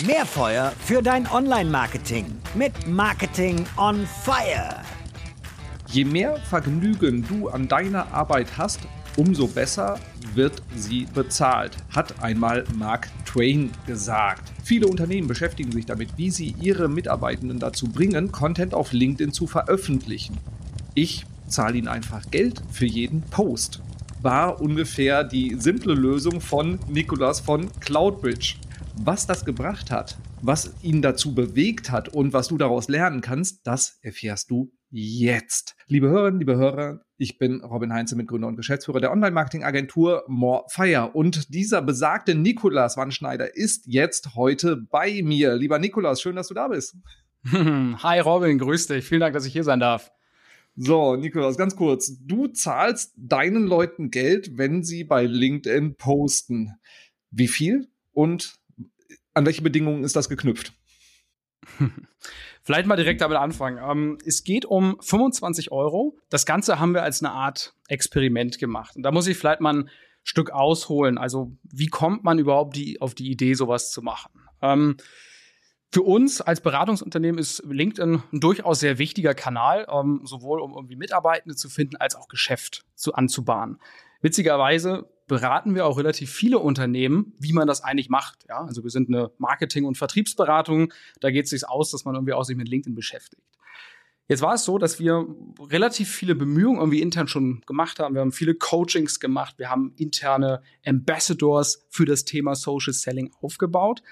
Mehr Feuer für dein Online-Marketing mit Marketing on Fire. Je mehr Vergnügen du an deiner Arbeit hast, umso besser wird sie bezahlt, hat einmal Mark Twain gesagt. Viele Unternehmen beschäftigen sich damit, wie sie ihre Mitarbeitenden dazu bringen, Content auf LinkedIn zu veröffentlichen. Ich zahle ihnen einfach Geld für jeden Post. War ungefähr die simple Lösung von Nicolas von Cloudbridge. Was das gebracht hat, was ihn dazu bewegt hat und was du daraus lernen kannst, das erfährst du jetzt. Liebe Hörerinnen, liebe Hörer, ich bin Robin Heinze, Mitgründer und Geschäftsführer der Online-Marketing-Agentur Morefire. Und dieser besagte Nikolas Wannschneider ist jetzt heute bei mir. Lieber Nikolas, schön, dass du da bist. Hi Robin, grüß dich. Vielen Dank, dass ich hier sein darf. So, Nikolas, ganz kurz. Du zahlst deinen Leuten Geld, wenn sie bei LinkedIn posten. Wie viel und an welche Bedingungen ist das geknüpft? Vielleicht mal direkt damit anfangen. Ähm, es geht um 25 Euro. Das Ganze haben wir als eine Art Experiment gemacht. Und da muss ich vielleicht mal ein Stück ausholen. Also, wie kommt man überhaupt die, auf die Idee, sowas zu machen? Ähm, für uns als Beratungsunternehmen ist LinkedIn ein durchaus sehr wichtiger Kanal, ähm, sowohl um irgendwie Mitarbeitende zu finden, als auch Geschäft zu anzubahnen. Witzigerweise beraten wir auch relativ viele Unternehmen, wie man das eigentlich macht. Ja, also wir sind eine Marketing- und Vertriebsberatung. Da geht es sich aus, dass man irgendwie auch sich mit LinkedIn beschäftigt. Jetzt war es so, dass wir relativ viele Bemühungen irgendwie intern schon gemacht haben. Wir haben viele Coachings gemacht. Wir haben interne Ambassadors für das Thema Social Selling aufgebaut,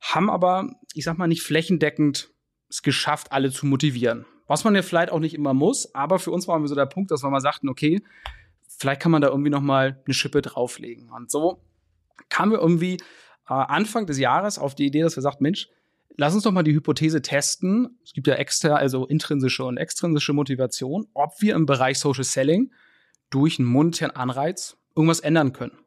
haben aber, ich sag mal, nicht flächendeckend es geschafft, alle zu motivieren. Was man ja vielleicht auch nicht immer muss, aber für uns war so der Punkt, dass wir mal sagten, okay, vielleicht kann man da irgendwie noch mal eine Schippe drauflegen. Und so kamen wir irgendwie äh, Anfang des Jahres auf die Idee, dass wir sagten, Mensch, lass uns doch mal die Hypothese testen. Es gibt ja extra, also intrinsische und extrinsische Motivation, ob wir im Bereich Social Selling durch einen monetären Anreiz irgendwas ändern können.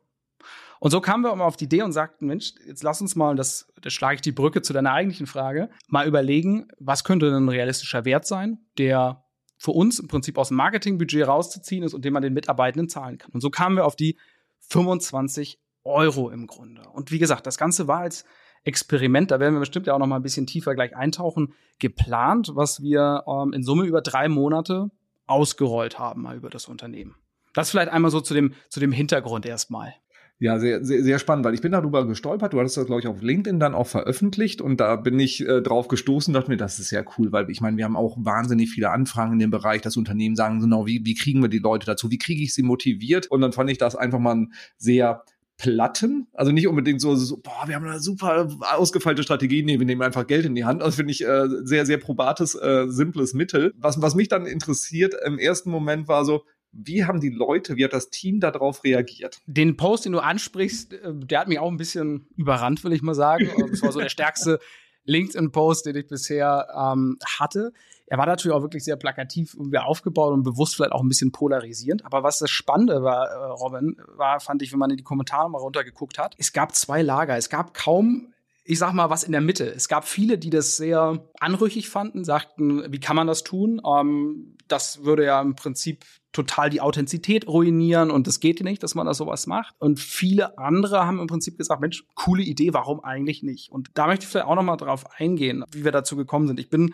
Und so kamen wir auch mal auf die Idee und sagten, Mensch, jetzt lass uns mal, und das, das schlage ich die Brücke zu deiner eigentlichen Frage, mal überlegen, was könnte denn ein realistischer Wert sein, der für uns im Prinzip aus dem Marketingbudget rauszuziehen ist und den man den Mitarbeitenden zahlen kann. Und so kamen wir auf die 25 Euro im Grunde. Und wie gesagt, das Ganze war als Experiment, da werden wir bestimmt ja auch noch mal ein bisschen tiefer gleich eintauchen, geplant, was wir ähm, in Summe über drei Monate ausgerollt haben, mal über das Unternehmen. Das vielleicht einmal so zu dem, zu dem Hintergrund erstmal. Ja, sehr, sehr, sehr spannend, weil ich bin darüber gestolpert. Du hattest das, glaube ich, auf LinkedIn dann auch veröffentlicht und da bin ich äh, drauf gestoßen, dachte mir, das ist ja cool, weil ich meine, wir haben auch wahnsinnig viele Anfragen in dem Bereich. Das Unternehmen sagen genau, wie, wie kriegen wir die Leute dazu? Wie kriege ich sie motiviert? Und dann fand ich das einfach mal ein sehr Platten, also nicht unbedingt so, so boah, wir haben eine super ausgefeilte Strategie, nee, wir nehmen einfach Geld in die Hand. Also finde ich äh, sehr, sehr probates, äh, simples Mittel. Was, was mich dann interessiert im ersten Moment war so, wie haben die Leute, wie hat das Team darauf reagiert? Den Post, den du ansprichst, äh, der hat mich auch ein bisschen überrannt, will ich mal sagen. Das war so der stärkste LinkedIn-Post, den ich bisher ähm, hatte. Er war natürlich auch wirklich sehr plakativ irgendwie aufgebaut und bewusst vielleicht auch ein bisschen polarisierend. Aber was das Spannende war, äh, Robin, war, fand ich, wenn man in die Kommentare mal runtergeguckt hat, es gab zwei Lager. Es gab kaum ich sag mal, was in der Mitte. Es gab viele, die das sehr anrüchig fanden, sagten, wie kann man das tun? Ähm, das würde ja im Prinzip total die Authentizität ruinieren und das geht nicht, dass man da sowas macht. Und viele andere haben im Prinzip gesagt, Mensch, coole Idee, warum eigentlich nicht? Und da möchte ich vielleicht auch noch mal drauf eingehen, wie wir dazu gekommen sind. Ich bin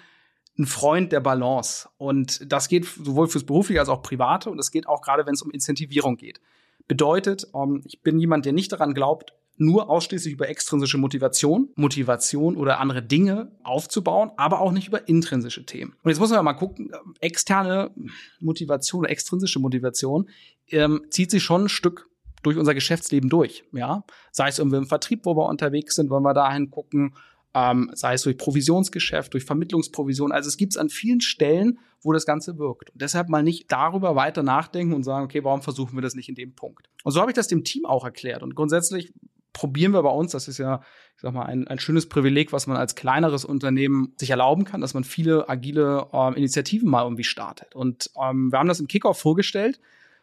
ein Freund der Balance und das geht sowohl fürs Berufliche als auch Private und das geht auch gerade, wenn es um Incentivierung geht. Bedeutet, ähm, ich bin jemand, der nicht daran glaubt, nur ausschließlich über extrinsische Motivation, Motivation oder andere Dinge aufzubauen, aber auch nicht über intrinsische Themen. Und jetzt muss man mal gucken, externe Motivation oder extrinsische Motivation ähm, zieht sich schon ein Stück durch unser Geschäftsleben durch, ja. Sei es irgendwie im Vertrieb, wo wir unterwegs sind, wollen wir dahin gucken, ähm, sei es durch Provisionsgeschäft, durch Vermittlungsprovision. Also es gibt es an vielen Stellen, wo das Ganze wirkt. Und deshalb mal nicht darüber weiter nachdenken und sagen, okay, warum versuchen wir das nicht in dem Punkt? Und so habe ich das dem Team auch erklärt. Und grundsätzlich probieren wir bei uns, das ist ja, ich sag mal, ein, ein schönes Privileg, was man als kleineres Unternehmen sich erlauben kann, dass man viele agile ähm, Initiativen mal irgendwie startet. Und ähm, wir haben das im Kickoff vorgestellt.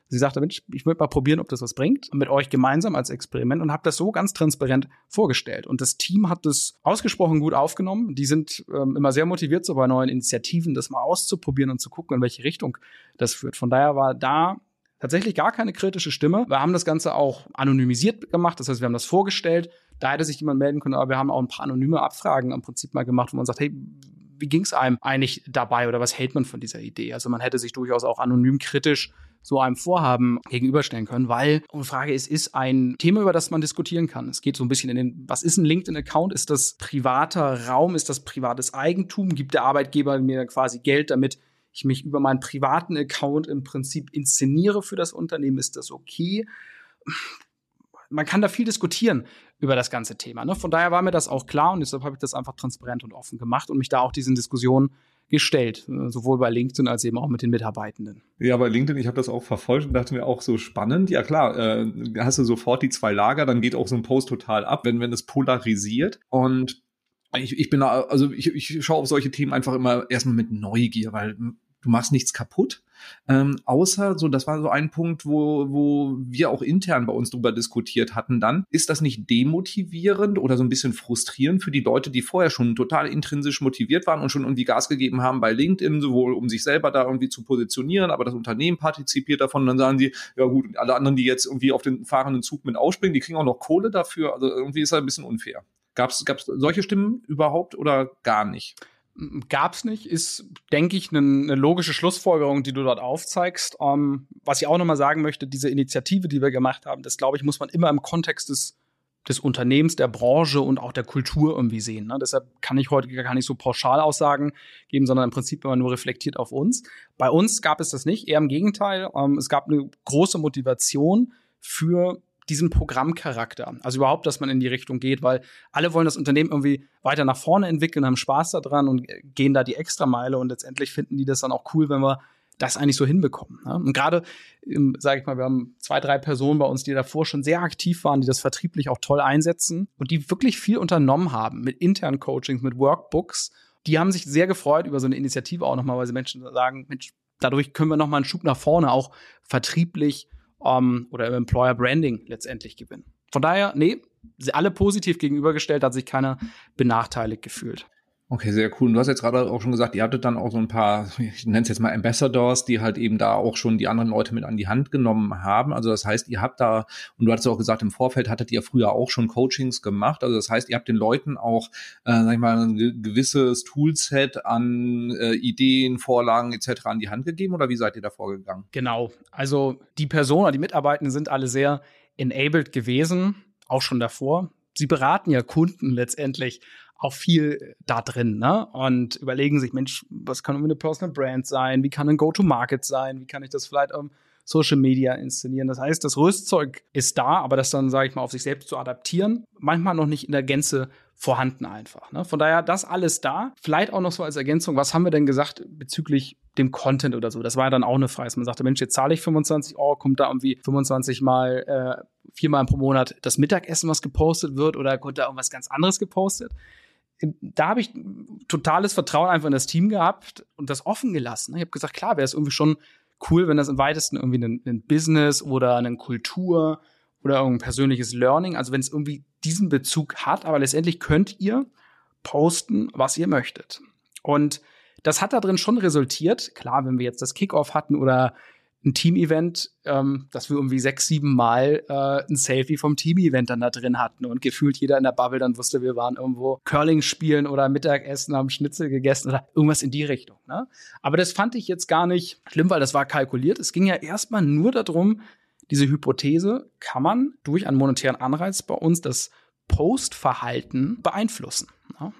Sie sagte, Mensch, ich würde mal probieren, ob das was bringt, mit euch gemeinsam als Experiment und habe das so ganz transparent vorgestellt. Und das Team hat das ausgesprochen gut aufgenommen. Die sind ähm, immer sehr motiviert, so bei neuen Initiativen das mal auszuprobieren und zu gucken, in welche Richtung das führt. Von daher war da tatsächlich gar keine kritische Stimme. Wir haben das Ganze auch anonymisiert gemacht, das heißt, wir haben das vorgestellt. Da hätte sich jemand melden können, aber wir haben auch ein paar anonyme Abfragen im Prinzip mal gemacht, wo man sagt, hey, wie ging es einem eigentlich dabei oder was hält man von dieser Idee? Also man hätte sich durchaus auch anonym kritisch so einem Vorhaben gegenüberstellen können, weil die Frage ist, ist ein Thema, über das man diskutieren kann. Es geht so ein bisschen in den, was ist ein LinkedIn-Account? Ist das privater Raum? Ist das privates Eigentum? Gibt der Arbeitgeber mir quasi Geld, damit ich mich über meinen privaten Account im Prinzip inszeniere für das Unternehmen? Ist das okay? Man kann da viel diskutieren über das ganze Thema. Ne? Von daher war mir das auch klar und deshalb habe ich das einfach transparent und offen gemacht und mich da auch diesen Diskussionen gestellt, äh, sowohl bei LinkedIn als eben auch mit den Mitarbeitenden. Ja, bei LinkedIn, ich habe das auch verfolgt und dachte mir auch so spannend. Ja klar, äh, hast du sofort die zwei Lager, dann geht auch so ein Post total ab, wenn wenn es polarisiert und ich, ich bin da, also ich, ich schaue auf solche Themen einfach immer erstmal mit Neugier, weil du machst nichts kaputt. Ähm, außer, so, das war so ein Punkt, wo, wo wir auch intern bei uns drüber diskutiert hatten dann. Ist das nicht demotivierend oder so ein bisschen frustrierend für die Leute, die vorher schon total intrinsisch motiviert waren und schon irgendwie Gas gegeben haben bei LinkedIn, sowohl um sich selber da irgendwie zu positionieren, aber das Unternehmen partizipiert davon und dann sagen sie, ja gut, alle anderen, die jetzt irgendwie auf den fahrenden Zug mit ausspringen, die kriegen auch noch Kohle dafür. Also irgendwie ist das ein bisschen unfair. Gab es solche Stimmen überhaupt oder gar nicht? gab es nicht, ist, denke ich, eine ne logische Schlussfolgerung, die du dort aufzeigst. Um, ähm, was ich auch nochmal sagen möchte, diese Initiative, die wir gemacht haben, das glaube ich, muss man immer im Kontext des, des Unternehmens, der Branche und auch der Kultur irgendwie sehen. Ne? Deshalb kann ich heute gar nicht so pauschal Aussagen geben, sondern im Prinzip immer nur reflektiert auf uns. Bei uns gab es das nicht, eher im Gegenteil. Um, ähm, es gab eine große Motivation für diesen Programmcharakter. Also überhaupt, dass man in die Richtung geht, weil alle wollen das Unternehmen irgendwie weiter nach vorne entwickeln, haben Spaß daran und gehen da die Extrameile und letztendlich finden die das dann auch cool, wenn wir das eigentlich so hinbekommen. Ne? Und gerade, sage ich mal, wir haben zwei, drei Personen bei uns, die davor schon sehr aktiv waren, die das vertrieblich auch toll einsetzen und die wirklich viel unternommen haben mit internen Coachings, mit Workbooks. Die haben sich sehr gefreut über so eine Initiative auch nochmal, weil sie Menschen sagen, Mensch, dadurch können wir nochmal einen Schub nach vorne auch vertrieblich um, oder im Employer Branding letztendlich gewinnen. Von daher, nee, alle positiv gegenübergestellt, hat sich keiner benachteiligt gefühlt. Okay, sehr cool. Und du hast jetzt gerade auch schon gesagt, ihr hattet dann auch so ein paar, ich nenne es jetzt mal Ambassadors, die halt eben da auch schon die anderen Leute mit an die Hand genommen haben. Also das heißt, ihr habt da, und du hattest auch gesagt, im Vorfeld hattet ihr früher auch schon Coachings gemacht. Also das heißt, ihr habt den Leuten auch, äh, sag ich mal, ein gewisses Toolset an äh, Ideen, Vorlagen etc. an die Hand gegeben oder wie seid ihr da vorgegangen? Genau. Also die Personen, die Mitarbeitenden sind alle sehr enabled gewesen, auch schon davor. Sie beraten ja Kunden letztendlich auch viel da drin, ne? Und überlegen sich, Mensch, was kann eine Personal Brand sein? Wie kann ein Go-to-Market sein? Wie kann ich das vielleicht um Social Media inszenieren? Das heißt, das Rüstzeug ist da, aber das dann, sage ich mal, auf sich selbst zu adaptieren, manchmal noch nicht in der Gänze vorhanden einfach. Ne? Von daher, das alles da. Vielleicht auch noch so als Ergänzung, was haben wir denn gesagt bezüglich dem Content oder so? Das war ja dann auch eine Frage. Man sagte, Mensch, jetzt zahle ich 25 Euro, kommt da irgendwie 25 Mal, äh, viermal pro Monat das Mittagessen, was gepostet wird, oder kommt da irgendwas ganz anderes gepostet? Da habe ich totales Vertrauen einfach in das Team gehabt und das offen gelassen. Ich habe gesagt, klar, wäre es irgendwie schon cool, wenn das im weitesten irgendwie ein, ein Business oder eine Kultur oder irgendein persönliches Learning, also wenn es irgendwie diesen Bezug hat, aber letztendlich könnt ihr posten, was ihr möchtet. Und das hat da drin schon resultiert. Klar, wenn wir jetzt das Kickoff hatten oder ein Team-Event, ähm, dass wir irgendwie sechs, sieben Mal äh, ein Selfie vom Team-Event dann da drin hatten und gefühlt jeder in der Bubble dann wusste, wir waren irgendwo Curling spielen oder Mittagessen, haben Schnitzel gegessen oder irgendwas in die Richtung. Ne? Aber das fand ich jetzt gar nicht schlimm, weil das war kalkuliert. Es ging ja erstmal nur darum, diese Hypothese, kann man durch einen monetären Anreiz bei uns das Postverhalten beeinflussen.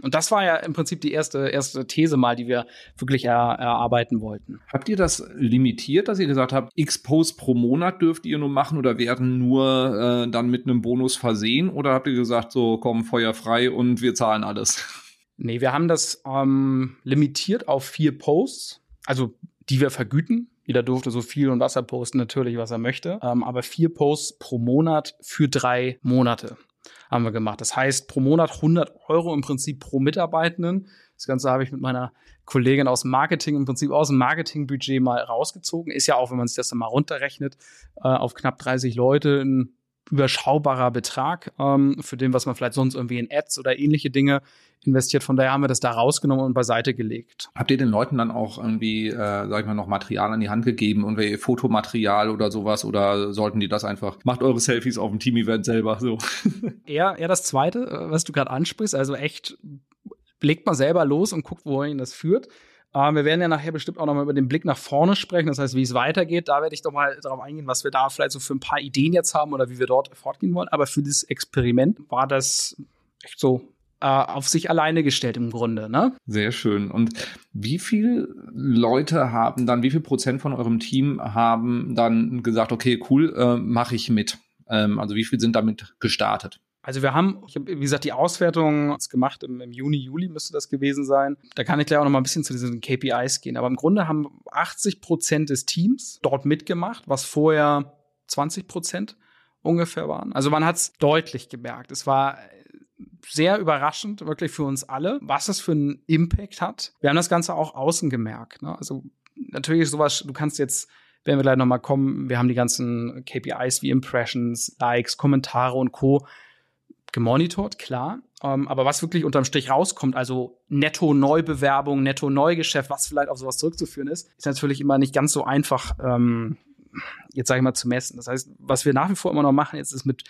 Und das war ja im Prinzip die erste, erste These mal, die wir wirklich er, erarbeiten wollten. Habt ihr das limitiert, dass ihr gesagt habt, x Posts pro Monat dürft ihr nur machen oder werden nur äh, dann mit einem Bonus versehen? Oder habt ihr gesagt, so komm, Feuer frei und wir zahlen alles? Nee, wir haben das ähm, limitiert auf vier Posts, also die wir vergüten. Jeder durfte so viel und Wasser posten, natürlich, was er möchte. Ähm, aber vier Posts pro Monat für drei Monate haben wir gemacht. Das heißt, pro Monat 100 Euro im Prinzip pro Mitarbeitenden. Das Ganze habe ich mit meiner Kollegin aus Marketing im Prinzip aus dem Marketingbudget mal rausgezogen. Ist ja auch, wenn man sich das dann mal runterrechnet, äh, auf knapp 30 Leute ein überschaubarer Betrag ähm, für den, was man vielleicht sonst irgendwie in Ads oder ähnliche Dinge investiert. Von daher haben wir das da rausgenommen und beiseite gelegt. Habt ihr den Leuten dann auch irgendwie, äh, sag ich mal, noch Material an die Hand gegeben, irgendwie Fotomaterial oder sowas? Oder sollten die das einfach, macht eure Selfies auf dem Team-Event selber so? eher, eher das Zweite, äh, was du gerade ansprichst. Also echt, legt mal selber los und guckt, wohin das führt. Ähm, wir werden ja nachher bestimmt auch noch mal über den Blick nach vorne sprechen, das heißt, wie es weitergeht. Da werde ich doch mal darauf eingehen, was wir da vielleicht so für ein paar Ideen jetzt haben oder wie wir dort fortgehen wollen. Aber für dieses Experiment war das echt so äh, auf sich alleine gestellt im Grunde. Ne? Sehr schön. Und wie viele Leute haben dann, wie viel Prozent von eurem Team haben dann gesagt, okay, cool, äh, mache ich mit? Ähm, also wie viel sind damit gestartet? Also wir haben, ich habe, wie gesagt, die Auswertung gemacht im, im, Juni, Juli müsste das gewesen sein. Da kann ich gleich auch noch mal ein bisschen zu diesen KPIs gehen. Aber im Grunde haben 80 Prozent des Teams dort mitgemacht, was vorher 20 Prozent ungefähr waren. Also man hat es deutlich gemerkt. Es war sehr überraschend, wirklich für uns alle, was es für einen Impact hat. Wir haben das Ganze auch außen gemerkt. Ne? Also natürlich sowas, du kannst jetzt werden wir gleich noch mal kommen. Wir haben die ganzen KPIs wie Impressions, Likes, Kommentare und Co gemonitort, klar. Ähm, aber was wirklich unterm Strich rauskommt, also Netto-Neubewerbung, Netto-Neugeschäft, was vielleicht auf sowas zurückzuführen ist, ist natürlich immer nicht ganz so einfach, ähm, jetzt sage ich mal, zu messen. Das heißt, was wir nach wie vor immer noch machen, jetzt ist mit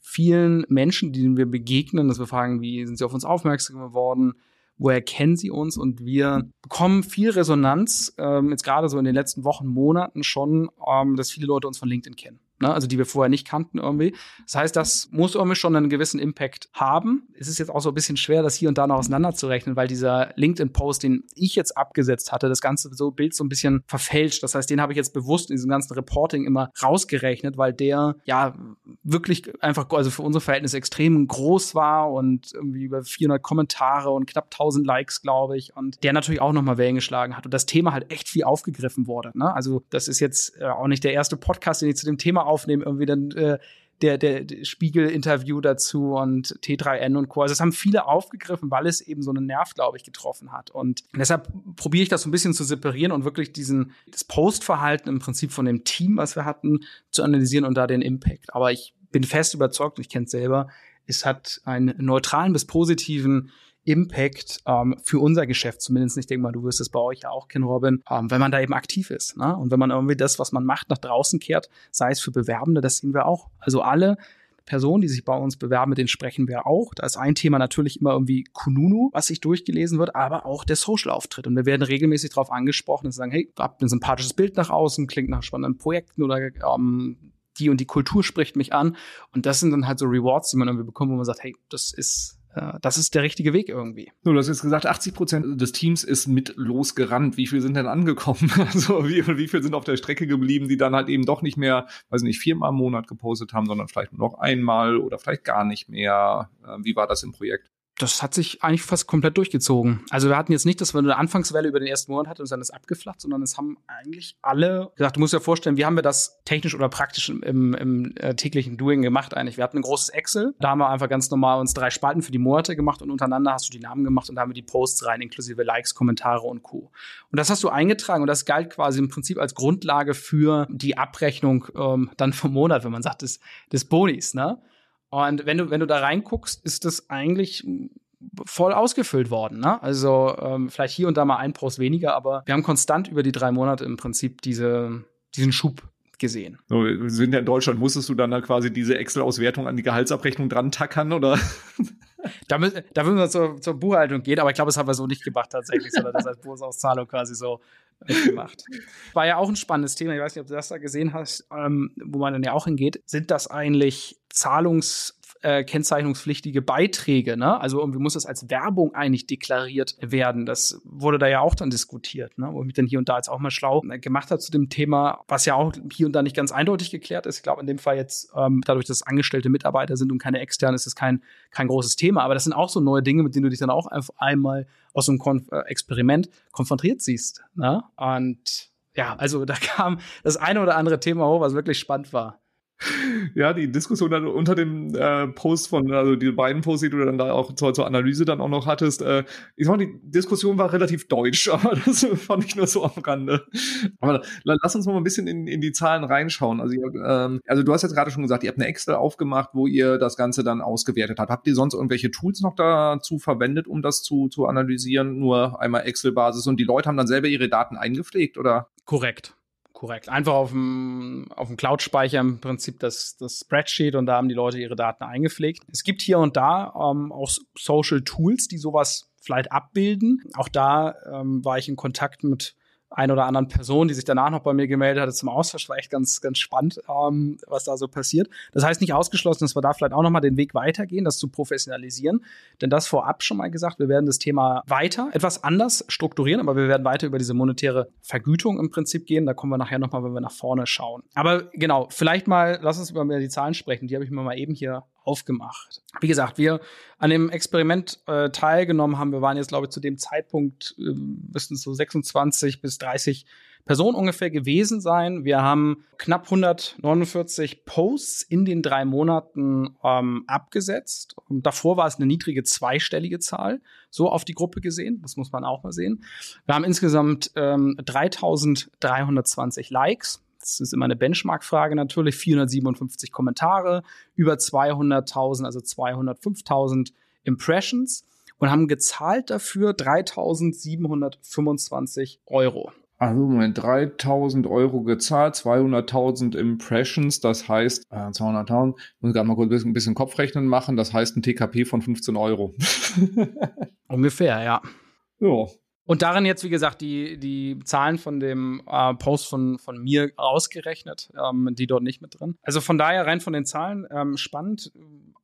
vielen Menschen, denen wir begegnen, dass wir fragen, wie sind sie auf uns aufmerksam geworden, woher kennen sie uns und wir bekommen viel Resonanz, ähm, jetzt gerade so in den letzten Wochen, Monaten schon, ähm, dass viele Leute uns von LinkedIn kennen ne? also die wir vorher nicht kannten irgendwie. Das heißt, das muss irgendwie schon einen gewissen Impact haben. Es ist jetzt auch so ein bisschen schwer, das hier und da noch auseinanderzurechnen, weil dieser LinkedIn-Post, den ich jetzt abgesetzt hatte, das ganze so Bild so ein bisschen verfälscht. Das heißt, den habe ich jetzt bewusst in diesem ganzen Reporting immer rausgerechnet, weil der ja wirklich einfach, also für unsere Verhältnisse extrem groß war und irgendwie über 400 Kommentare und knapp 1000 Likes, glaube ich. Und der natürlich auch nochmal Wellen geschlagen hat und das Thema halt echt viel aufgegriffen wurde. Ne? Also das ist jetzt äh, auch nicht der erste Podcast, den ich zu dem Thema aufnehmen, irgendwie dann äh, der, der, Spiegel-Interview dazu und T3N und Co. Also das haben viele aufgegriffen, weil es eben so einen Nerv, glaube ich, getroffen hat. Und deshalb probiere ich das so ein bisschen zu separieren und wirklich diesen, das Postverhalten im Prinzip von dem Team, was wir hatten, zu analysieren und da den Impact. Aber ich bin fest überzeugt, ich kenne es selber, es hat einen neutralen bis positiven Impact ähm, für unser Geschäft zumindest. Ich denke mal, du wirst es bei euch ja auch kennen, Robin, ähm, wenn man da eben aktiv ist. Ne? Und wenn man irgendwie das, was man macht, nach draußen kehrt, sei es für Bewerbende, das sehen wir auch. Also alle Personen, die sich bei uns bewerben, mit denen sprechen wir auch. Da ist ein Thema natürlich immer irgendwie Kununu, was sich durchgelesen wird, aber auch der Social-Auftritt. Und wir werden regelmäßig darauf angesprochen und sagen, hey, habt ein sympathisches Bild nach außen, klingt nach spannenden Projekten oder ähm, die und die Kultur spricht mich an. Und das sind dann halt so Rewards, die man irgendwie bekommt, wo man sagt, hey, das ist das ist der richtige Weg irgendwie. Du hast jetzt gesagt, 80 Prozent des Teams ist mit losgerannt. Wie viel sind denn angekommen? Also wie, wie viel sind auf der Strecke geblieben, die dann halt eben doch nicht mehr, weiß nicht, viermal im Monat gepostet haben, sondern vielleicht nur noch einmal oder vielleicht gar nicht mehr? Äh, wie war das im Projekt? Das hat sich eigentlich fast komplett durchgezogen. Also wir hatten jetzt nicht, dass wir eine Anfangswelle über den ersten Monat hatten und dann ist abgeflacht, sondern es haben eigentlich alle gesagt, du musst dir vorstellen, wie haben wir das technisch oder praktisch im, im äh, täglichen Doing gemacht eigentlich? Wir hatten ein großes Excel, da haben wir einfach ganz normal uns drei Spalten für die Monate gemacht und untereinander hast du die Namen gemacht und da haben wir die Posts rein, inklusive Likes, Kommentare und Co. Und das hast du eingetragen und das galt quasi im Prinzip als Grundlage für die Abrechnung ähm, dann vom Monat, wenn man sagt, des, des Bonis, ne? Und wenn du, wenn du da reinguckst, ist das eigentlich voll ausgefüllt worden. Ne? Also ähm, vielleicht hier und da mal ein Post weniger, aber wir haben konstant über die drei Monate im Prinzip diese, diesen Schub gesehen. So, wir sind ja in Deutschland, musstest du dann da quasi diese Excel-Auswertung an die Gehaltsabrechnung dran tackern, oder? Da, müssen, da müssen wir zur, zur Buchhaltung gehen, aber ich glaube, das haben wir so nicht gemacht tatsächlich, sondern das als Bonusauszahlung quasi so gemacht. War ja auch ein spannendes Thema, ich weiß nicht, ob du das da gesehen hast, ähm, wo man dann ja auch hingeht. Sind das eigentlich Zahlungs- äh, kennzeichnungspflichtige Beiträge, ne? Also irgendwie muss das als Werbung eigentlich deklariert werden. Das wurde da ja auch dann diskutiert, ne? Wo ich mich dann hier und da jetzt auch mal schlau äh, gemacht habe zu dem Thema, was ja auch hier und da nicht ganz eindeutig geklärt ist. Ich glaube, in dem Fall jetzt, ähm, dadurch, dass es angestellte Mitarbeiter sind und keine externen, ist das kein, kein großes Thema. Aber das sind auch so neue Dinge, mit denen du dich dann auch einfach einmal aus einem Konf äh, Experiment konfrontiert siehst. Ne? Und ja, also da kam das eine oder andere Thema hoch, was wirklich spannend war. ja, die Diskussion dann unter dem äh, Post von, also die beiden Posts, die du dann da auch zur, zur Analyse dann auch noch hattest, äh, ich sag mal, die Diskussion war relativ deutsch, aber das fand ich nur so am Rande. Aber lass uns mal ein bisschen in, in die Zahlen reinschauen. Also, ähm, also du hast jetzt gerade schon gesagt, ihr habt eine Excel aufgemacht, wo ihr das Ganze dann ausgewertet habt. Habt ihr sonst irgendwelche Tools noch dazu verwendet, um das zu, zu analysieren? Nur einmal Excel-Basis und die Leute haben dann selber ihre Daten eingepflegt, oder? Korrekt. Korrekt. Einfach auf dem, auf dem Cloud-Speicher im Prinzip das, das Spreadsheet und da haben die Leute ihre Daten eingepflegt. Es gibt hier und da ähm, auch Social Tools, die sowas vielleicht abbilden. Auch da ähm, war ich in Kontakt mit ein oder anderen Person, die sich danach noch bei mir gemeldet hatte zum Austausch. War echt ganz, ganz spannend, ähm, was da so passiert. Das heißt nicht ausgeschlossen, dass wir da vielleicht auch nochmal den Weg weitergehen, das zu professionalisieren. Denn das vorab schon mal gesagt, wir werden das Thema weiter, etwas anders strukturieren, aber wir werden weiter über diese monetäre Vergütung im Prinzip gehen. Da kommen wir nachher nochmal, wenn wir nach vorne schauen. Aber genau, vielleicht mal, lass uns über die Zahlen sprechen. Die habe ich mir mal eben hier aufgemacht. Wie gesagt, wir an dem Experiment äh, teilgenommen haben. Wir waren jetzt, glaube ich, zu dem Zeitpunkt, äh, müssten so 26 bis 30 Personen ungefähr gewesen sein. Wir haben knapp 149 Posts in den drei Monaten ähm, abgesetzt. Und davor war es eine niedrige zweistellige Zahl, so auf die Gruppe gesehen. Das muss man auch mal sehen. Wir haben insgesamt ähm, 3320 Likes. Das ist immer eine Benchmark-Frage natürlich. 457 Kommentare, über 200.000, also 205.000 Impressions und haben gezahlt dafür 3.725 Euro. Also Moment, 3000 Euro gezahlt, 200.000 Impressions, das heißt, äh, 200.000, muss gerade mal kurz ein bisschen, ein bisschen Kopfrechnen machen, das heißt ein TKP von 15 Euro. Ungefähr, ja. Ja, und darin jetzt, wie gesagt, die, die Zahlen von dem äh, Post von, von mir ausgerechnet, ähm, die dort nicht mit drin. Also von daher rein von den Zahlen ähm, spannend.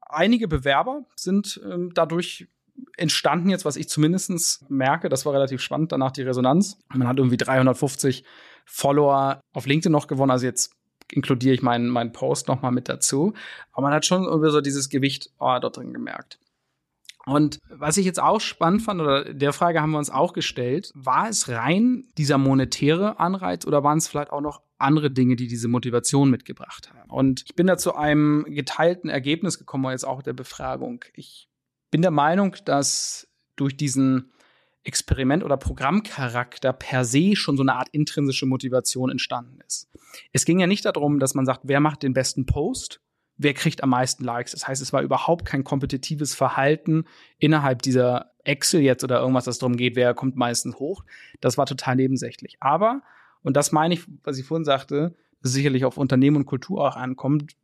Einige Bewerber sind ähm, dadurch entstanden jetzt, was ich zumindest merke. Das war relativ spannend, danach die Resonanz. Man hat irgendwie 350 Follower auf LinkedIn noch gewonnen, also jetzt inkludiere ich meinen, meinen Post nochmal mit dazu. Aber man hat schon irgendwie so dieses Gewicht oh, dort drin gemerkt. Und was ich jetzt auch spannend fand, oder der Frage haben wir uns auch gestellt, war es rein dieser monetäre Anreiz oder waren es vielleicht auch noch andere Dinge, die diese Motivation mitgebracht haben? Und ich bin da zu einem geteilten Ergebnis gekommen, jetzt auch der Befragung. Ich bin der Meinung, dass durch diesen Experiment oder Programmcharakter per se schon so eine Art intrinsische Motivation entstanden ist. Es ging ja nicht darum, dass man sagt, wer macht den besten Post, wer kriegt am meisten Likes. Das heißt, es war überhaupt kein kompetitives Verhalten innerhalb dieser Excel jetzt oder irgendwas, das darum geht, wer kommt meistens hoch. Das war total nebensächlich. Aber, und das meine ich, was ich vorhin sagte, sicherlich auf Unternehmen und Kultur auch ankommt,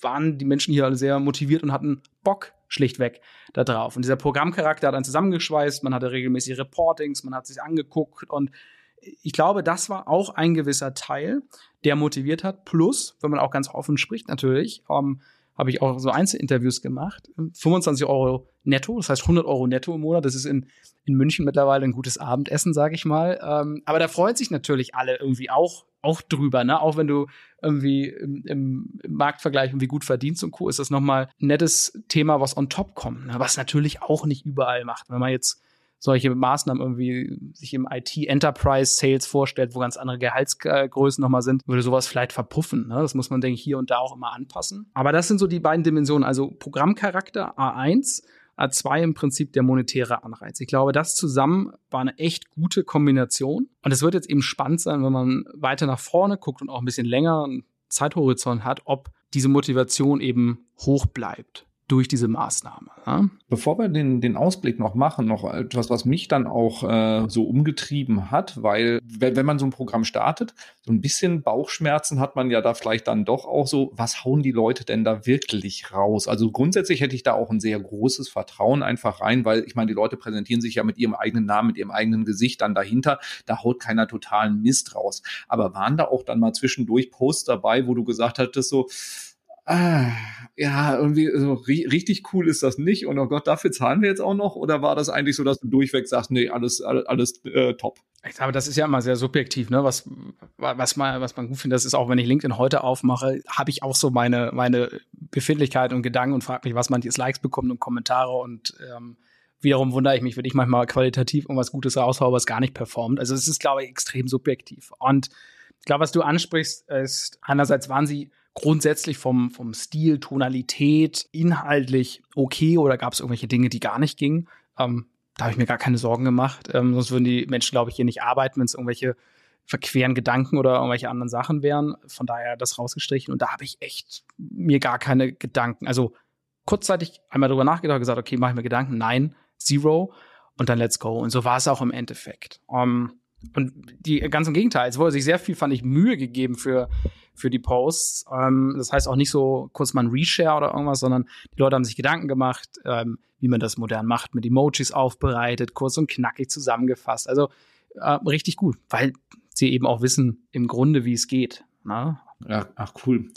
waren die Menschen hier alle sehr motiviert und hatten Bock schlichtweg da drauf. Und dieser Programmcharakter hat dann zusammengeschweißt, man hatte regelmäßig Reportings, man hat sich angeguckt und ich glaube, das war auch ein gewisser Teil, der motiviert hat. Plus, wenn man auch ganz offen spricht, natürlich, ähm, habe ich auch so Einzelinterviews gemacht. 25 Euro netto, das heißt 100 Euro netto im Monat. Das ist in, in München mittlerweile ein gutes Abendessen, sage ich mal. Ähm, aber da freuen sich natürlich alle irgendwie auch, auch drüber. Ne? Auch wenn du irgendwie im, im, im Marktvergleich irgendwie gut verdienst und Co., ist das nochmal ein nettes Thema, was on top kommt. Ne? Was natürlich auch nicht überall macht. Wenn man jetzt solche Maßnahmen irgendwie sich im IT-Enterprise-Sales vorstellt, wo ganz andere Gehaltsgrößen nochmal sind, würde sowas vielleicht verpuffen. Ne? Das muss man, denke ich, hier und da auch immer anpassen. Aber das sind so die beiden Dimensionen. Also Programmcharakter A1, A2 im Prinzip der monetäre Anreiz. Ich glaube, das zusammen war eine echt gute Kombination. Und es wird jetzt eben spannend sein, wenn man weiter nach vorne guckt und auch ein bisschen länger einen Zeithorizont hat, ob diese Motivation eben hoch bleibt durch diese Maßnahme. Ja? Bevor wir den, den Ausblick noch machen, noch etwas, was mich dann auch äh, so umgetrieben hat, weil wenn, wenn man so ein Programm startet, so ein bisschen Bauchschmerzen hat man ja da vielleicht dann doch auch so, was hauen die Leute denn da wirklich raus? Also grundsätzlich hätte ich da auch ein sehr großes Vertrauen einfach rein, weil ich meine, die Leute präsentieren sich ja mit ihrem eigenen Namen, mit ihrem eigenen Gesicht dann dahinter, da haut keiner totalen Mist raus. Aber waren da auch dann mal zwischendurch Posts dabei, wo du gesagt hattest so, ah, ja, irgendwie so richtig cool ist das nicht und oh Gott, dafür zahlen wir jetzt auch noch? Oder war das eigentlich so, dass du durchweg sagst, nee, alles, alles, alles äh, top? Glaube, das ist ja immer sehr subjektiv, ne? Was, was, man, was man gut findet, das ist auch, wenn ich LinkedIn heute aufmache, habe ich auch so meine, meine Befindlichkeit und Gedanken und frage mich, was man jetzt Likes bekommt und Kommentare und ähm, wiederum wundere ich mich, wenn ich manchmal qualitativ irgendwas Gutes raushaue, was gar nicht performt. Also es ist, glaube ich, extrem subjektiv. Und ich glaube, was du ansprichst, ist, einerseits waren sie grundsätzlich vom, vom Stil, Tonalität, inhaltlich okay oder gab es irgendwelche Dinge, die gar nicht gingen? Ähm, da habe ich mir gar keine Sorgen gemacht. Ähm, sonst würden die Menschen, glaube ich, hier nicht arbeiten, wenn es irgendwelche verqueren Gedanken oder irgendwelche anderen Sachen wären. Von daher das rausgestrichen. Und da habe ich echt mir gar keine Gedanken. Also kurzzeitig einmal drüber nachgedacht, gesagt, okay, mache ich mir Gedanken. Nein, Zero. Und dann let's go. Und so war es auch im Endeffekt. Um, und die ganz im Gegenteil, es wurde sich sehr viel, fand ich, Mühe gegeben für, für die Posts. Ähm, das heißt auch nicht so kurz mal ein Reshare oder irgendwas, sondern die Leute haben sich Gedanken gemacht, ähm, wie man das modern macht, mit Emojis aufbereitet, kurz und knackig zusammengefasst. Also äh, richtig gut, weil sie eben auch wissen im Grunde, wie es geht. Ne? Ja, ach cool.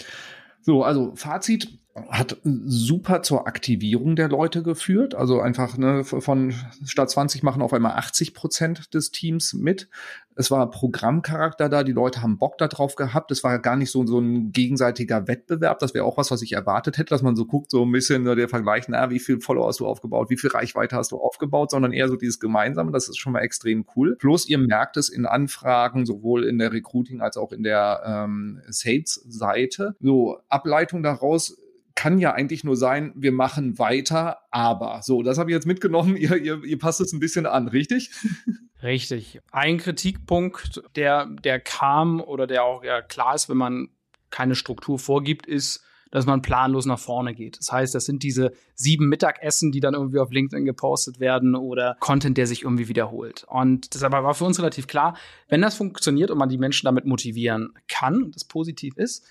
So, also Fazit, hat super zur Aktivierung der Leute geführt. Also einfach ne, von statt 20 machen auf einmal 80 Prozent des Teams mit. Es war Programmcharakter da, die Leute haben Bock darauf gehabt. Es war gar nicht so, so ein gegenseitiger Wettbewerb. Das wäre auch was, was ich erwartet hätte, dass man so guckt, so ein bisschen so der Vergleich, na, wie viel Follower hast du aufgebaut, wie viel Reichweite hast du aufgebaut, sondern eher so dieses Gemeinsame. Das ist schon mal extrem cool. Plus ihr merkt es in Anfragen, sowohl in der Recruiting als auch in der ähm, Sales-Seite. So, Ableitung daraus kann ja eigentlich nur sein, wir machen weiter, aber. So, das habe ich jetzt mitgenommen. Ihr, ihr, ihr passt es ein bisschen an, richtig? Richtig. Ein Kritikpunkt, der, der kam oder der auch ja klar ist, wenn man keine Struktur vorgibt, ist, dass man planlos nach vorne geht. Das heißt, das sind diese sieben Mittagessen, die dann irgendwie auf LinkedIn gepostet werden oder Content, der sich irgendwie wiederholt. Und deshalb war für uns relativ klar, wenn das funktioniert und man die Menschen damit motivieren kann und das positiv ist,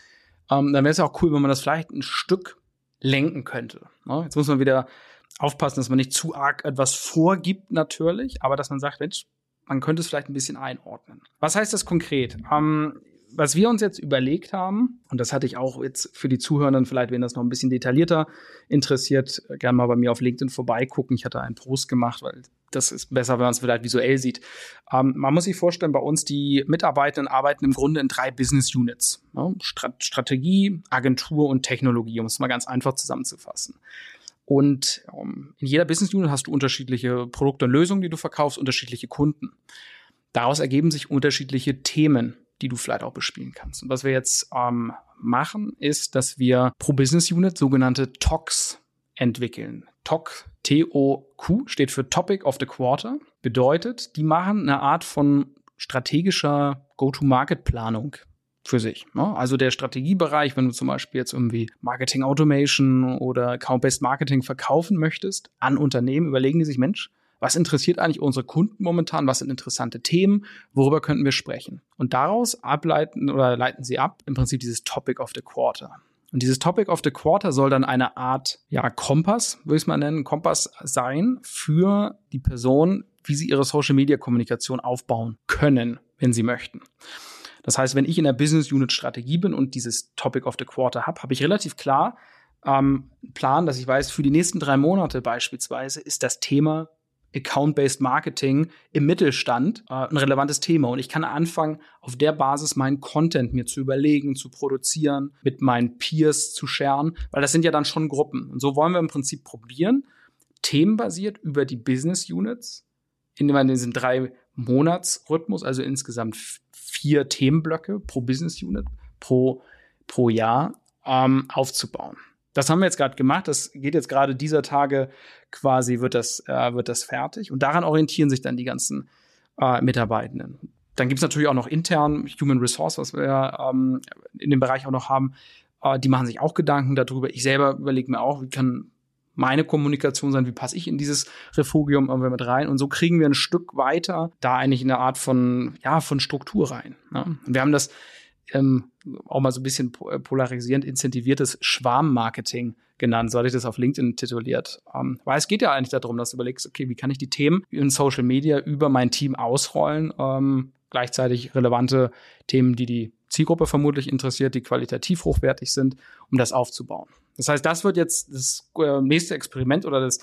ähm, dann wäre es auch cool, wenn man das vielleicht ein Stück lenken könnte. Ne? Jetzt muss man wieder aufpassen, dass man nicht zu arg etwas vorgibt, natürlich, aber dass man sagt, Mensch, man könnte es vielleicht ein bisschen einordnen. Was heißt das konkret? Ähm, was wir uns jetzt überlegt haben, und das hatte ich auch jetzt für die Zuhörenden, vielleicht, wenn das noch ein bisschen detaillierter interessiert, gerne mal bei mir auf LinkedIn vorbeigucken. Ich hatte einen Post gemacht, weil das ist besser, wenn man es vielleicht visuell sieht. Ähm, man muss sich vorstellen, bei uns die Mitarbeitenden arbeiten im Grunde in drei Business Units. Ne? Strat Strategie, Agentur und Technologie, um es mal ganz einfach zusammenzufassen. Und ähm, in jeder Business Unit hast du unterschiedliche Produkte und Lösungen, die du verkaufst, unterschiedliche Kunden. Daraus ergeben sich unterschiedliche Themen, die du vielleicht auch bespielen kannst. Und was wir jetzt ähm, machen, ist, dass wir pro Business Unit sogenannte TOCs entwickeln. TOC, T-O-Q, steht für Topic of the Quarter. Bedeutet, die machen eine Art von strategischer Go-to-Market-Planung für sich. Ne? Also der Strategiebereich, wenn du zum Beispiel jetzt irgendwie Marketing Automation oder Account-Based Marketing verkaufen möchtest an Unternehmen, überlegen die sich, Mensch, was interessiert eigentlich unsere Kunden momentan? Was sind interessante Themen? Worüber könnten wir sprechen? Und daraus ableiten oder leiten sie ab im Prinzip dieses Topic of the Quarter. Und dieses Topic of the Quarter soll dann eine Art, ja, Kompass, würde ich es mal nennen, Kompass sein für die Person, wie sie ihre Social Media Kommunikation aufbauen können, wenn sie möchten. Das heißt, wenn ich in der Business Unit Strategie bin und dieses Topic of the Quarter habe, habe ich relativ klar ähm, Plan, dass ich weiß, für die nächsten drei Monate beispielsweise ist das Thema Account-Based Marketing im Mittelstand äh, ein relevantes Thema. Und ich kann anfangen, auf der Basis meinen Content mir zu überlegen, zu produzieren, mit meinen Peers zu sharen, weil das sind ja dann schon Gruppen. Und so wollen wir im Prinzip probieren, themenbasiert über die Business Units, indem man diesen drei Monatsrhythmus, also insgesamt vier Themenblöcke pro Business Unit pro, pro Jahr ähm, aufzubauen. Das haben wir jetzt gerade gemacht. Das geht jetzt gerade dieser Tage quasi, wird das, äh, wird das fertig. Und daran orientieren sich dann die ganzen äh, Mitarbeitenden. Dann gibt es natürlich auch noch intern Human Resource, was wir ähm, in dem Bereich auch noch haben. Äh, die machen sich auch Gedanken darüber. Ich selber überlege mir auch, wie kann meine Kommunikation sein, wie passe ich in dieses Refugium irgendwie mit rein. Und so kriegen wir ein Stück weiter da eigentlich eine Art von, ja, von Struktur rein. Ne? Und wir haben das ähm, auch mal so ein bisschen äh, polarisierend incentiviertes Schwarmmarketing genannt, so hatte ich das auf LinkedIn tituliert. Ähm, weil es geht ja eigentlich darum, dass du überlegst, okay, wie kann ich die Themen in Social Media über mein Team ausrollen, ähm, gleichzeitig relevante Themen, die die Zielgruppe vermutlich interessiert, die qualitativ hochwertig sind, um das aufzubauen. Das heißt, das wird jetzt das äh, nächste Experiment oder das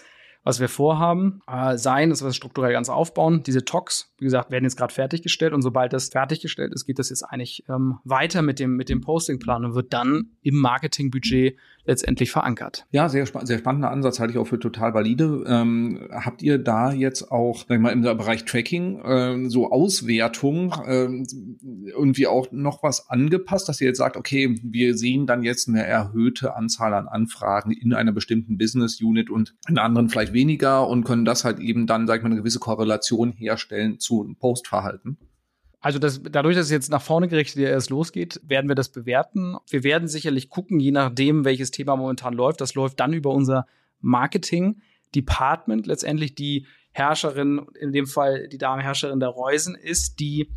was wir vorhaben, äh, sein, dass wir das strukturell ganz aufbauen. Diese Talks, wie gesagt, werden jetzt gerade fertiggestellt und sobald das fertiggestellt ist, geht das jetzt eigentlich ähm, weiter mit dem, mit dem Postingplan und wird dann im Marketingbudget letztendlich verankert. Ja, sehr, spa sehr spannender Ansatz, halte ich auch für total valide. Ähm, habt ihr da jetzt auch, sag ich mal, im Bereich Tracking ähm, so Auswertung ähm, irgendwie auch noch was angepasst, dass ihr jetzt sagt, okay, wir sehen dann jetzt eine erhöhte Anzahl an Anfragen in einer bestimmten Business Unit und in anderen vielleicht weniger und können das halt eben dann, sag ich mal, eine gewisse Korrelation herstellen zu Postverhalten? Also das, dadurch, dass es jetzt nach vorne gerichtet ja erst losgeht, werden wir das bewerten. Wir werden sicherlich gucken, je nachdem, welches Thema momentan läuft. Das läuft dann über unser Marketing-Department. Letztendlich die Herrscherin, in dem Fall die Damenherrscherin der Reusen ist, die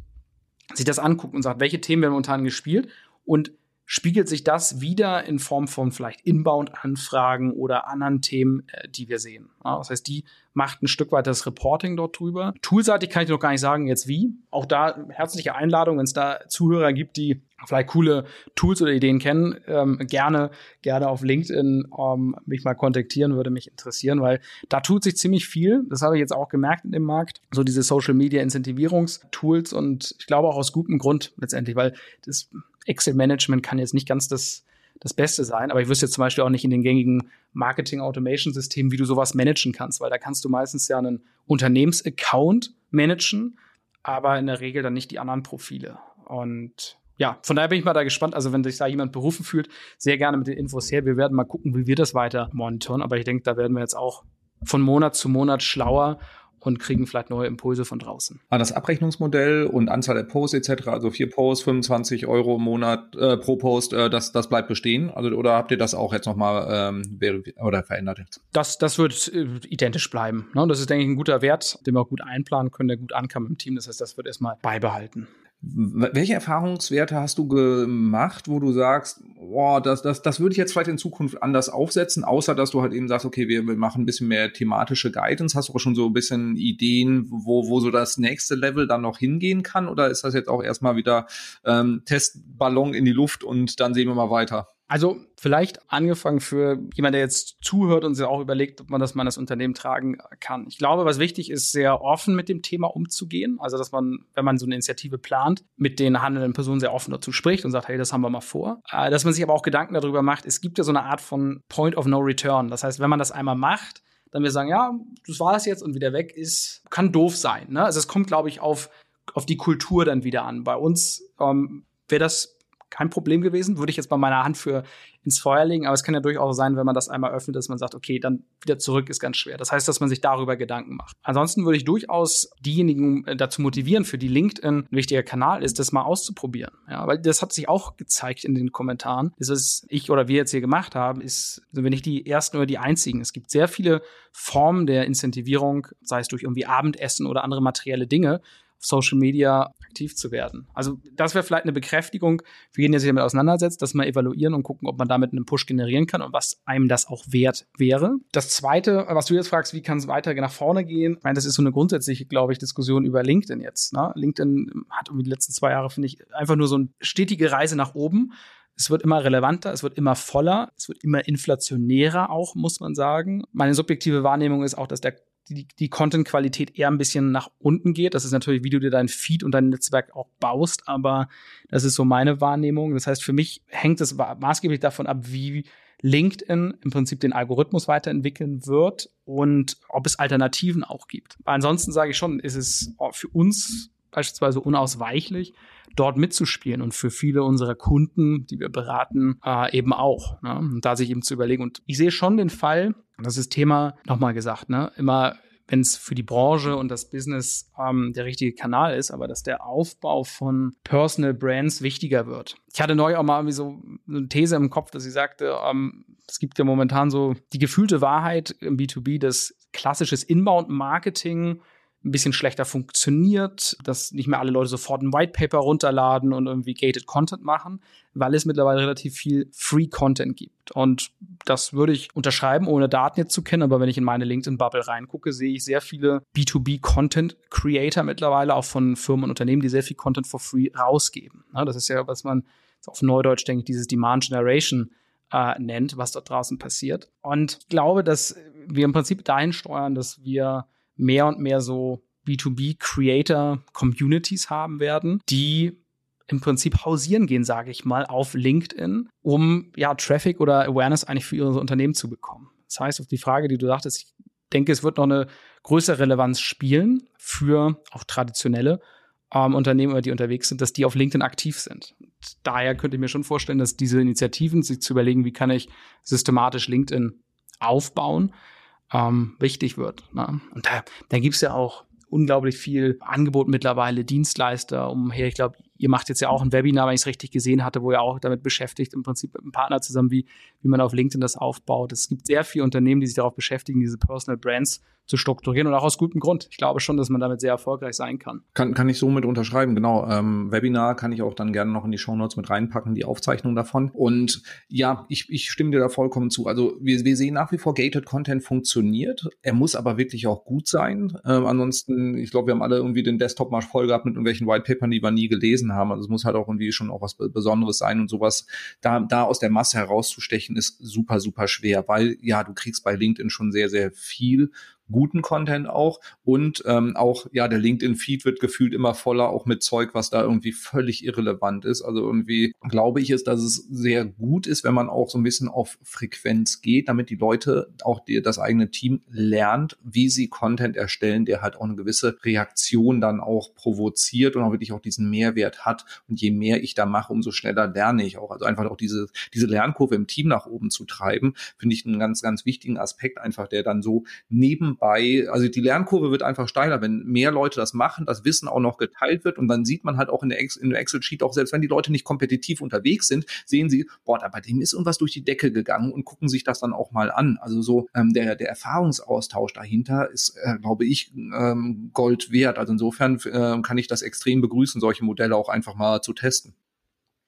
sich das anguckt und sagt, welche Themen werden momentan gespielt und spiegelt sich das wieder in Form von vielleicht Inbound-Anfragen oder anderen Themen, äh, die wir sehen. Ja, das heißt, die macht ein Stück weit das Reporting dort drüber. Toolseitig kann ich noch gar nicht sagen, jetzt wie. Auch da herzliche Einladung, wenn es da Zuhörer gibt, die vielleicht coole Tools oder Ideen kennen, ähm, gerne, gerne auf LinkedIn ähm, mich mal kontaktieren, würde mich interessieren, weil da tut sich ziemlich viel. Das habe ich jetzt auch gemerkt in dem Markt. So diese Social Media Incentivierungstools und ich glaube auch aus gutem Grund letztendlich, weil das Excel-Management kann jetzt nicht ganz das das Beste sein. Aber ich wüsste jetzt zum Beispiel auch nicht in den gängigen Marketing-Automation-Systemen, wie du sowas managen kannst, weil da kannst du meistens ja einen Unternehmensaccount managen, aber in der Regel dann nicht die anderen Profile. Und ja, von daher bin ich mal da gespannt. Also, wenn sich da jemand berufen fühlt, sehr gerne mit den Infos her. Wir werden mal gucken, wie wir das weiter monitoren. Aber ich denke, da werden wir jetzt auch von Monat zu Monat schlauer und kriegen vielleicht neue Impulse von draußen. Ah, das Abrechnungsmodell und Anzahl der Posts etc., also vier Posts, 25 Euro im Monat äh, pro Post, äh, das, das bleibt bestehen? Also, oder habt ihr das auch jetzt nochmal ähm, oder verändert jetzt? Das, das wird äh, identisch bleiben. Ne? Das ist, denke ich, ein guter Wert, den wir auch gut einplanen können, der gut ankam im Team. Das heißt, das wird erstmal beibehalten. Welche Erfahrungswerte hast du gemacht, wo du sagst, boah, das, das, das würde ich jetzt vielleicht in Zukunft anders aufsetzen, außer dass du halt eben sagst, okay, wir, wir machen ein bisschen mehr thematische Guidance. Hast du auch schon so ein bisschen Ideen, wo, wo so das nächste Level dann noch hingehen kann? Oder ist das jetzt auch erstmal wieder ähm, Testballon in die Luft und dann sehen wir mal weiter? Also vielleicht angefangen für jemand, der jetzt zuhört und sich auch überlegt, ob man das mal in das Unternehmen tragen kann. Ich glaube, was wichtig ist, sehr offen mit dem Thema umzugehen. Also, dass man, wenn man so eine Initiative plant, mit den handelnden Personen sehr offen dazu spricht und sagt, hey, das haben wir mal vor. Äh, dass man sich aber auch Gedanken darüber macht, es gibt ja so eine Art von Point of No Return. Das heißt, wenn man das einmal macht, dann wir sagen, ja, das war es jetzt und wieder weg ist, kann doof sein. Ne? Also es kommt, glaube ich, auf, auf die Kultur dann wieder an. Bei uns ähm, wäre das kein Problem gewesen, würde ich jetzt bei meiner Hand für ins Feuer legen, aber es kann ja durchaus sein, wenn man das einmal öffnet, dass man sagt, okay, dann wieder zurück ist ganz schwer. Das heißt, dass man sich darüber Gedanken macht. Ansonsten würde ich durchaus diejenigen äh, dazu motivieren, für die LinkedIn ein wichtiger Kanal ist, das mal auszuprobieren. Ja, weil das hat sich auch gezeigt in den Kommentaren. Das ist ich oder wir jetzt hier gemacht haben, ist, sind wir nicht die ersten oder die einzigen. Es gibt sehr viele Formen der Incentivierung, sei es durch irgendwie Abendessen oder andere materielle Dinge, Social Media aktiv zu werden. Also das wäre vielleicht eine Bekräftigung für jeden, der sich damit auseinandersetzt, dass man evaluieren und gucken, ob man damit einen Push generieren kann und was einem das auch wert wäre. Das Zweite, was du jetzt fragst, wie kann es weiter nach vorne gehen? Ich meine, das ist so eine grundsätzliche, glaube ich, Diskussion über LinkedIn jetzt. Ne? LinkedIn hat irgendwie die letzten zwei Jahre, finde ich, einfach nur so eine stetige Reise nach oben. Es wird immer relevanter, es wird immer voller, es wird immer inflationärer auch, muss man sagen. Meine subjektive Wahrnehmung ist auch, dass der die, die Content-Qualität eher ein bisschen nach unten geht. Das ist natürlich, wie du dir dein Feed und dein Netzwerk auch baust, aber das ist so meine Wahrnehmung. Das heißt, für mich hängt es maßgeblich davon ab, wie LinkedIn im Prinzip den Algorithmus weiterentwickeln wird und ob es Alternativen auch gibt. Ansonsten sage ich schon, ist es für uns beispielsweise unausweichlich, dort mitzuspielen und für viele unserer Kunden, die wir beraten, äh, eben auch. Ne? Da sich eben zu überlegen. Und ich sehe schon den Fall, das ist Thema, nochmal gesagt, ne? immer wenn es für die Branche und das Business ähm, der richtige Kanal ist, aber dass der Aufbau von Personal Brands wichtiger wird. Ich hatte neu auch mal irgendwie so eine These im Kopf, dass sie sagte, ähm, es gibt ja momentan so die gefühlte Wahrheit im B2B, dass klassisches Inbound-Marketing ein bisschen schlechter funktioniert, dass nicht mehr alle Leute sofort ein White Paper runterladen und irgendwie gated Content machen, weil es mittlerweile relativ viel Free Content gibt. Und das würde ich unterschreiben, ohne Daten jetzt zu kennen, aber wenn ich in meine LinkedIn-Bubble reingucke, sehe ich sehr viele B2B-Content-Creator mittlerweile, auch von Firmen und Unternehmen, die sehr viel Content for free rausgeben. Das ist ja, was man auf Neudeutsch, denke ich, dieses Demand Generation äh, nennt, was dort draußen passiert. Und ich glaube, dass wir im Prinzip dahin steuern, dass wir mehr und mehr so B2B-Creator-Communities haben werden, die im Prinzip hausieren gehen, sage ich mal, auf LinkedIn, um ja Traffic oder Awareness eigentlich für ihre Unternehmen zu bekommen. Das heißt, auf die Frage, die du sagtest, ich denke, es wird noch eine größere Relevanz spielen für auch traditionelle ähm, Unternehmen, die unterwegs sind, dass die auf LinkedIn aktiv sind. Und daher könnte ich mir schon vorstellen, dass diese Initiativen, sich zu überlegen, wie kann ich systematisch LinkedIn aufbauen, ähm, wichtig wird. Ne? Und da, da gibt's ja auch unglaublich viel Angebot mittlerweile, Dienstleister umher. Ich glaube, ihr macht jetzt ja auch ein Webinar, wenn ich es richtig gesehen hatte, wo ihr auch damit beschäftigt, im Prinzip mit einem Partner zusammen, wie, wie man auf LinkedIn das aufbaut. Es gibt sehr viele Unternehmen, die sich darauf beschäftigen, diese Personal Brands zu strukturieren und auch aus gutem Grund. Ich glaube schon, dass man damit sehr erfolgreich sein kann. Kann, kann ich so mit unterschreiben, genau. Ähm, Webinar kann ich auch dann gerne noch in die Show Notes mit reinpacken, die Aufzeichnung davon. Und ja, ich, ich stimme dir da vollkommen zu. Also wir, wir sehen nach wie vor, Gated Content funktioniert. Er muss aber wirklich auch gut sein. Ähm, ansonsten, ich glaube, wir haben alle irgendwie den Desktop mal voll gehabt mit irgendwelchen Whitepapern, die wir nie gelesen haben. Also es muss halt auch irgendwie schon auch was Besonderes sein und sowas. Da, da aus der Masse herauszustechen, ist super, super schwer, weil ja, du kriegst bei LinkedIn schon sehr, sehr viel guten Content auch und ähm, auch ja der LinkedIn-Feed wird gefühlt immer voller auch mit Zeug, was da irgendwie völlig irrelevant ist. Also irgendwie glaube ich ist, dass es sehr gut ist, wenn man auch so ein bisschen auf Frequenz geht, damit die Leute auch die, das eigene Team lernt, wie sie Content erstellen, der halt auch eine gewisse Reaktion dann auch provoziert und auch wirklich auch diesen Mehrwert hat. Und je mehr ich da mache, umso schneller lerne ich auch. Also einfach auch diese diese Lernkurve im Team nach oben zu treiben, finde ich einen ganz ganz wichtigen Aspekt einfach, der dann so neben bei, also die Lernkurve wird einfach steiler, wenn mehr Leute das machen, das Wissen auch noch geteilt wird und dann sieht man halt auch in der, Ex in Excel-Sheet auch, selbst wenn die Leute nicht kompetitiv unterwegs sind, sehen sie, boah, da bei dem ist irgendwas durch die Decke gegangen und gucken sich das dann auch mal an. Also so ähm, der, der Erfahrungsaustausch dahinter ist, äh, glaube ich, ähm, Gold wert. Also insofern äh, kann ich das extrem begrüßen, solche Modelle auch einfach mal zu testen.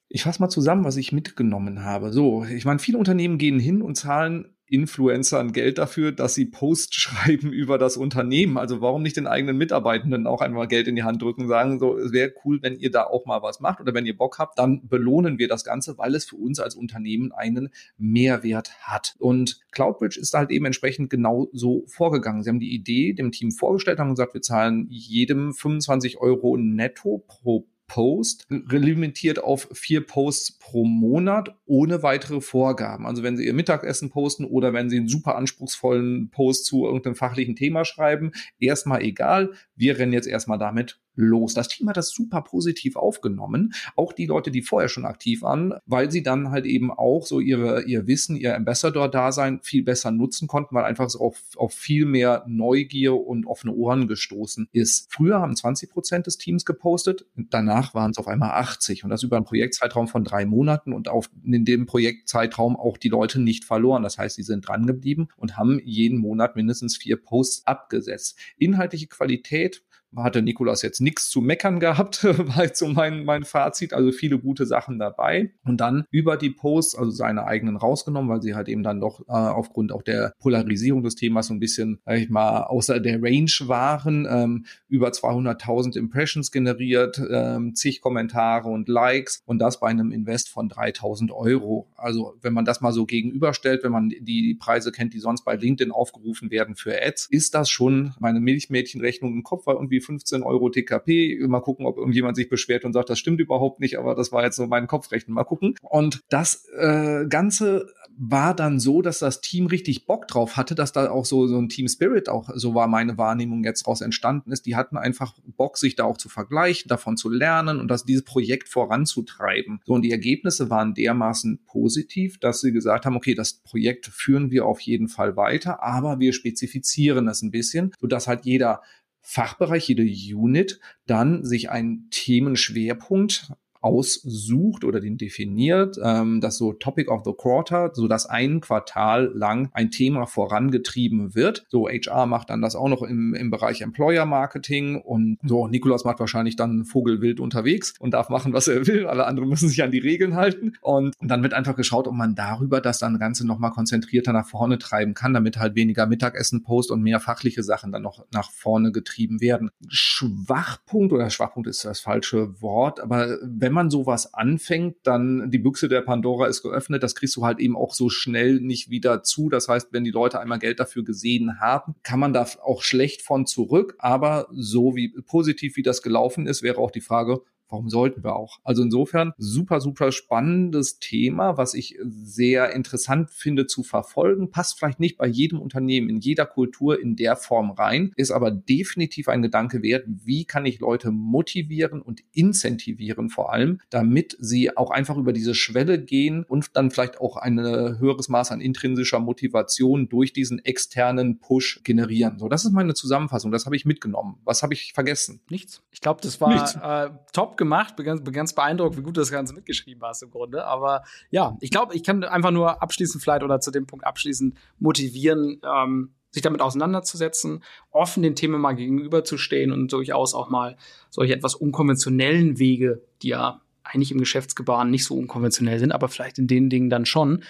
Ich fasse mal zusammen, was ich mitgenommen habe. So, ich meine, viele Unternehmen gehen hin und zahlen Influencern Geld dafür, dass sie Post schreiben über das Unternehmen. Also warum nicht den eigenen Mitarbeitenden auch einmal Geld in die Hand drücken, sagen so, es wäre cool, wenn ihr da auch mal was macht oder wenn ihr Bock habt, dann belohnen wir das Ganze, weil es für uns als Unternehmen einen Mehrwert hat. Und Cloudbridge ist halt eben entsprechend genau so vorgegangen. Sie haben die Idee dem Team vorgestellt, haben gesagt, wir zahlen jedem 25 Euro netto pro Post, limitiert auf vier Posts pro Monat ohne weitere Vorgaben. Also wenn Sie Ihr Mittagessen posten oder wenn Sie einen super anspruchsvollen Post zu irgendeinem fachlichen Thema schreiben, erstmal egal. Wir rennen jetzt erstmal damit los. Das Team hat das super positiv aufgenommen. Auch die Leute, die vorher schon aktiv waren, weil sie dann halt eben auch so ihre, ihr Wissen, ihr Ambassador-Dasein viel besser nutzen konnten, weil einfach so auf, auf viel mehr Neugier und offene Ohren gestoßen ist. Früher haben 20 Prozent des Teams gepostet, danach waren es auf einmal 80 und das über einen Projektzeitraum von drei Monaten und auf, in dem Projektzeitraum auch die Leute nicht verloren. Das heißt, sie sind dran geblieben und haben jeden Monat mindestens vier Posts abgesetzt. Inhaltliche Qualität hatte Nikolas jetzt nichts zu meckern gehabt, war jetzt so mein, mein Fazit. Also viele gute Sachen dabei. Und dann über die Posts, also seine eigenen rausgenommen, weil sie halt eben dann doch äh, aufgrund auch der Polarisierung des Themas so ein bisschen, sag ich mal, außer der Range waren. Ähm, über 200.000 Impressions generiert, ähm, zig Kommentare und Likes und das bei einem Invest von 3.000 Euro. Also wenn man das mal so gegenüberstellt, wenn man die, die Preise kennt, die sonst bei LinkedIn aufgerufen werden für Ads, ist das schon meine Milchmädchenrechnung im Kopf war irgendwie 15 Euro TKP. Mal gucken, ob irgendjemand sich beschwert und sagt, das stimmt überhaupt nicht, aber das war jetzt so mein Kopfrechnen. Mal gucken. Und das äh, Ganze war dann so, dass das Team richtig Bock drauf hatte, dass da auch so, so ein Team Spirit auch, so war meine Wahrnehmung jetzt raus entstanden ist. Die hatten einfach Bock, sich da auch zu vergleichen, davon zu lernen und das, dieses Projekt voranzutreiben. So, und die Ergebnisse waren dermaßen positiv, dass sie gesagt haben, okay, das Projekt führen wir auf jeden Fall weiter, aber wir spezifizieren es ein bisschen, sodass halt jeder Fachbereich, jede Unit dann sich einen Themenschwerpunkt aussucht oder den definiert, ähm, das so Topic of the Quarter, so dass ein Quartal lang ein Thema vorangetrieben wird. So HR macht dann das auch noch im, im Bereich Employer Marketing und so Nikolas macht wahrscheinlich dann Vogelwild unterwegs und darf machen, was er will. Alle anderen müssen sich an die Regeln halten und dann wird einfach geschaut, ob man darüber das dann Ganze nochmal konzentrierter nach vorne treiben kann, damit halt weniger Mittagessen Post und mehr fachliche Sachen dann noch nach vorne getrieben werden. Schwachpunkt oder Schwachpunkt ist das falsche Wort, aber wenn wenn man sowas anfängt, dann die Büchse der Pandora ist geöffnet. Das kriegst du halt eben auch so schnell nicht wieder zu. Das heißt, wenn die Leute einmal Geld dafür gesehen haben, kann man da auch schlecht von zurück. Aber so wie positiv wie das gelaufen ist, wäre auch die Frage, warum sollten wir auch? Also insofern super, super spannendes Thema, was ich sehr interessant finde zu verfolgen. Passt vielleicht nicht bei jedem Unternehmen, in jeder Kultur in der Form rein, ist aber definitiv ein Gedanke wert, wie kann ich Leute motivieren und incentivieren vor allem, damit sie auch einfach über diese Schwelle gehen und dann vielleicht auch ein höheres Maß an intrinsischer Motivation durch diesen externen Push generieren. So, das ist meine Zusammenfassung. Das habe ich mitgenommen. Was habe ich vergessen? Nichts. Ich glaube, das war äh, top gemacht, bin ganz, bin ganz beeindruckt, wie gut das Ganze mitgeschrieben hast im Grunde. Aber ja, ich glaube, ich kann einfach nur abschließend vielleicht oder zu dem Punkt abschließend motivieren, ähm, sich damit auseinanderzusetzen, offen den Themen mal gegenüberzustehen und durchaus auch mal solche etwas unkonventionellen Wege, die ja eigentlich im Geschäftsgebaren nicht so unkonventionell sind, aber vielleicht in den Dingen dann schon,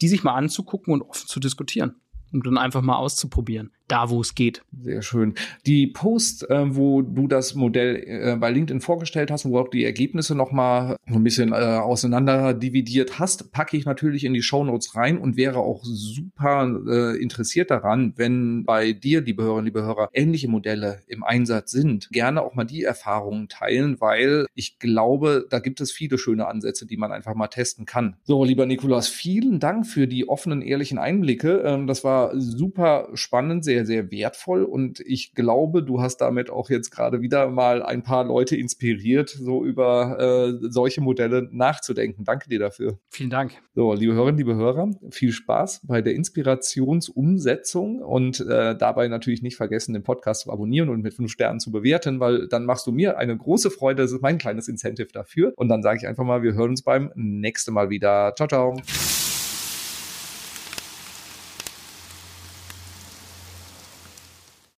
die sich mal anzugucken und offen zu diskutieren und dann einfach mal auszuprobieren da, wo es geht. Sehr schön. Die Post, äh, wo du das Modell äh, bei LinkedIn vorgestellt hast, wo auch die Ergebnisse nochmal ein bisschen äh, auseinander dividiert hast, packe ich natürlich in die Shownotes rein und wäre auch super äh, interessiert daran, wenn bei dir, liebe Hörerinnen, liebe Hörer, ähnliche Modelle im Einsatz sind, gerne auch mal die Erfahrungen teilen, weil ich glaube, da gibt es viele schöne Ansätze, die man einfach mal testen kann. So, lieber Nikolas, vielen Dank für die offenen, ehrlichen Einblicke. Ähm, das war super spannend, sehr sehr, sehr wertvoll und ich glaube, du hast damit auch jetzt gerade wieder mal ein paar Leute inspiriert, so über äh, solche Modelle nachzudenken. Danke dir dafür. Vielen Dank. So, liebe Hörerinnen, liebe Hörer, viel Spaß bei der Inspirationsumsetzung und äh, dabei natürlich nicht vergessen, den Podcast zu abonnieren und mit fünf Sternen zu bewerten, weil dann machst du mir eine große Freude. Das ist mein kleines Incentive dafür. Und dann sage ich einfach mal, wir hören uns beim nächsten Mal wieder. Ciao, ciao.